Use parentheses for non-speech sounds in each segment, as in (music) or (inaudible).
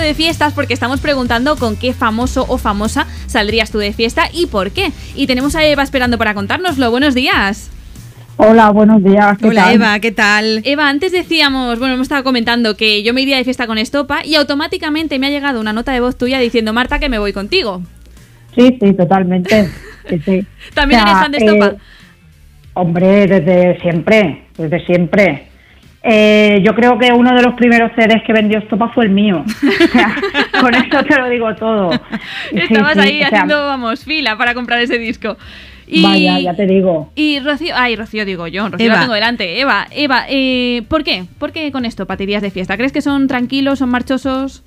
hablando de fiestas porque estamos preguntando con qué famoso o famosa saldrías tú de fiesta y por qué. Y tenemos a Eva esperando para contárnoslo. Buenos días. Hola, buenos días. ¿qué Hola tal? Eva, ¿qué tal? Eva, antes decíamos, bueno, hemos estado comentando que yo me iría de fiesta con Estopa y automáticamente me ha llegado una nota de voz tuya diciendo, Marta, que me voy contigo. Sí, sí, totalmente. (laughs) Sí, sí. ¿También O sea, eres fan de Estopa? eh, hombre, desde siempre, desde siempre. Eh, yo creo que uno de los primeros CDs que vendió Estopa fue el mío. (laughs) O sea, con eso te lo digo todo. (laughs) Sí, Estabas sí, ahí o sea, haciendo, vamos, fila para comprar ese disco. Y, Vaya, ya te digo. Y Rocío, ay, Rocío digo yo, Rocío Eva. la tengo delante. Eva, Eva, eh, ¿por qué? ¿Por qué con esto, te irías de fiesta? ¿Crees que son tranquilos, son marchosos?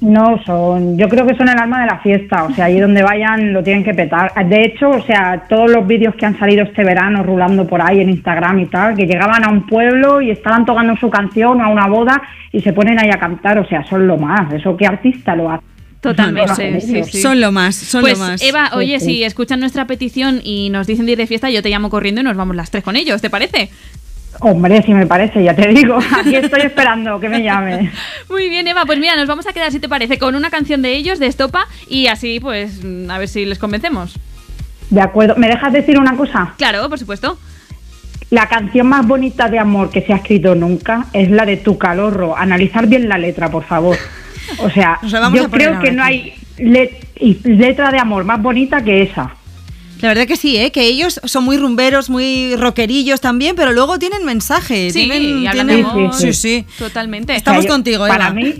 No, son, yo creo que son el alma de la fiesta, o sea, allí donde vayan lo tienen que petar. De hecho, o sea, todos los vídeos que han salido este verano rulando por ahí en Instagram y tal, que llegaban a un pueblo y estaban tocando su canción a una boda y se ponen ahí a cantar, o sea, son lo más, eso qué artista lo hace. Totalmente, sí, sí. Son lo más, son pues lo más. Eva, Sí, oye, sí. si escuchan nuestra petición y nos dicen de ir de fiesta, yo te llamo corriendo y nos vamos las tres con ellos, ¿te parece? Hombre, si me parece, ya te digo, (laughs) aquí estoy esperando que me llame. Muy bien, Eva, pues mira, nos vamos a quedar, si te parece, con una canción de ellos, de Estopa, y así, pues, mm, a ver si les convencemos. De acuerdo, ¿me dejas decir una cosa? Claro, por supuesto. La canción más bonita de amor que se ha escrito nunca es la de Tu Calorro. Analizar bien la letra, por favor. O sea, (laughs) yo creo que no hay letra de amor más bonita que esa. La verdad que sí, ¿eh? que ellos son muy rumberos, muy rockerillos también, pero luego tienen mensaje. Sí, tienen, y hablan tienen- de amor. Sí, sí. Totalmente. Estamos O sea, yo- contigo, Para Eva. mí,